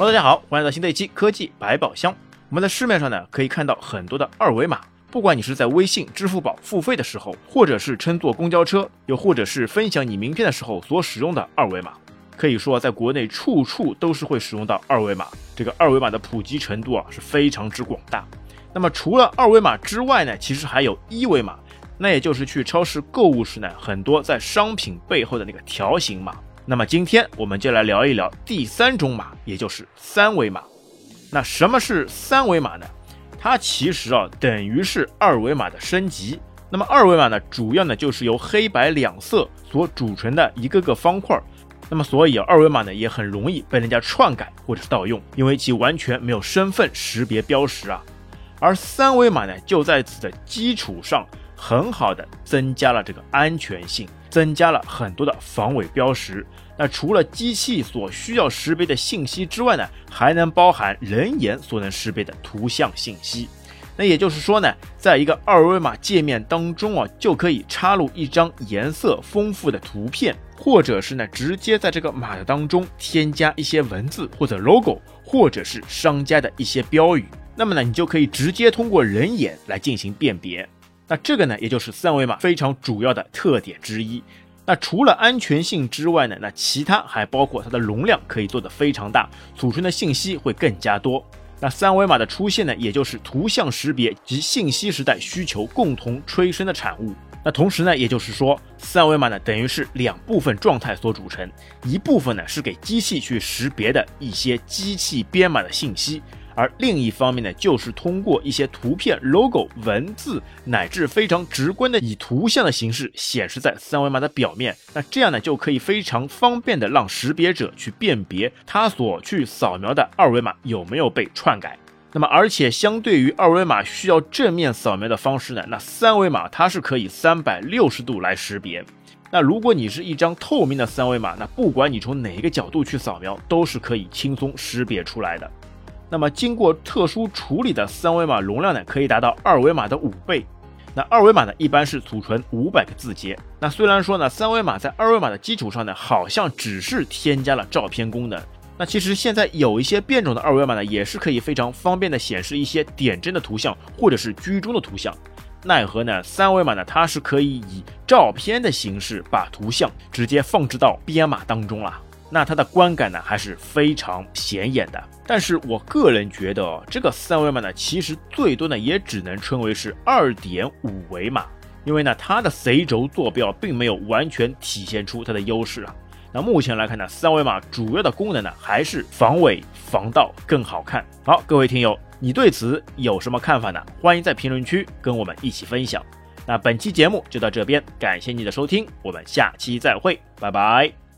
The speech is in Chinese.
哈喽，大家好，欢迎来到新的一期科技百宝箱。我们在市面上呢可以看到很多的二维码，不管你是在微信、支付宝付费的时候，或者是乘坐公交车，又或者是分享你名片的时候所使用的二维码，可以说在国内处处都是会使用到二维码。这个二维码的普及程度啊是非常之广大。那么除了二维码之外呢，其实还有一维码，那也就是去超市购物时呢，很多在商品背后的那个条形码。那么今天我们就来聊一聊第三种码，也就是三维码。那什么是三维码呢？它其实啊等于是二维码的升级。那么二维码呢，主要呢就是由黑白两色所组成的一个个方块。那么所以二维码呢也很容易被人家篡改或者是盗用，因为其完全没有身份识别标识啊。而三维码呢就在此的基础上，很好的增加了这个安全性。增加了很多的防伪标识。那除了机器所需要识别的信息之外呢，还能包含人眼所能识别的图像信息。那也就是说呢，在一个二维码界面当中啊，就可以插入一张颜色丰富的图片，或者是呢，直接在这个码的当中添加一些文字或者 logo，或者是商家的一些标语。那么呢，你就可以直接通过人眼来进行辨别。那这个呢，也就是三维码非常主要的特点之一。那除了安全性之外呢，那其他还包括它的容量可以做得非常大，储存的信息会更加多。那三维码的出现呢，也就是图像识别及信息时代需求共同催生的产物。那同时呢，也就是说，三维码呢等于是两部分状态所组成，一部分呢是给机器去识别的一些机器编码的信息。而另一方面呢，就是通过一些图片、logo、文字，乃至非常直观的以图像的形式显示在三维码的表面。那这样呢，就可以非常方便的让识别者去辨别他所去扫描的二维码有没有被篡改。那么，而且相对于二维码需要正面扫描的方式呢，那三维码它是可以三百六十度来识别。那如果你是一张透明的三维码，那不管你从哪一个角度去扫描，都是可以轻松识别出来的。那么经过特殊处理的三维码容量呢，可以达到二维码的五倍。那二维码呢，一般是储存五百个字节。那虽然说呢，三维码在二维码的基础上呢，好像只是添加了照片功能。那其实现在有一些变种的二维码呢，也是可以非常方便的显示一些点阵的图像或者是居中的图像。奈何呢，三维码呢，它是可以以照片的形式把图像直接放置到编码当中了。那它的观感呢还是非常显眼的，但是我个人觉得这个三维码呢，其实最多呢也只能称为是二点五维码，因为呢它的随轴坐标并没有完全体现出它的优势啊。那目前来看呢，三维码主要的功能呢还是防伪防盗更好看。好，各位听友，你对此有什么看法呢？欢迎在评论区跟我们一起分享。那本期节目就到这边，感谢你的收听，我们下期再会，拜拜。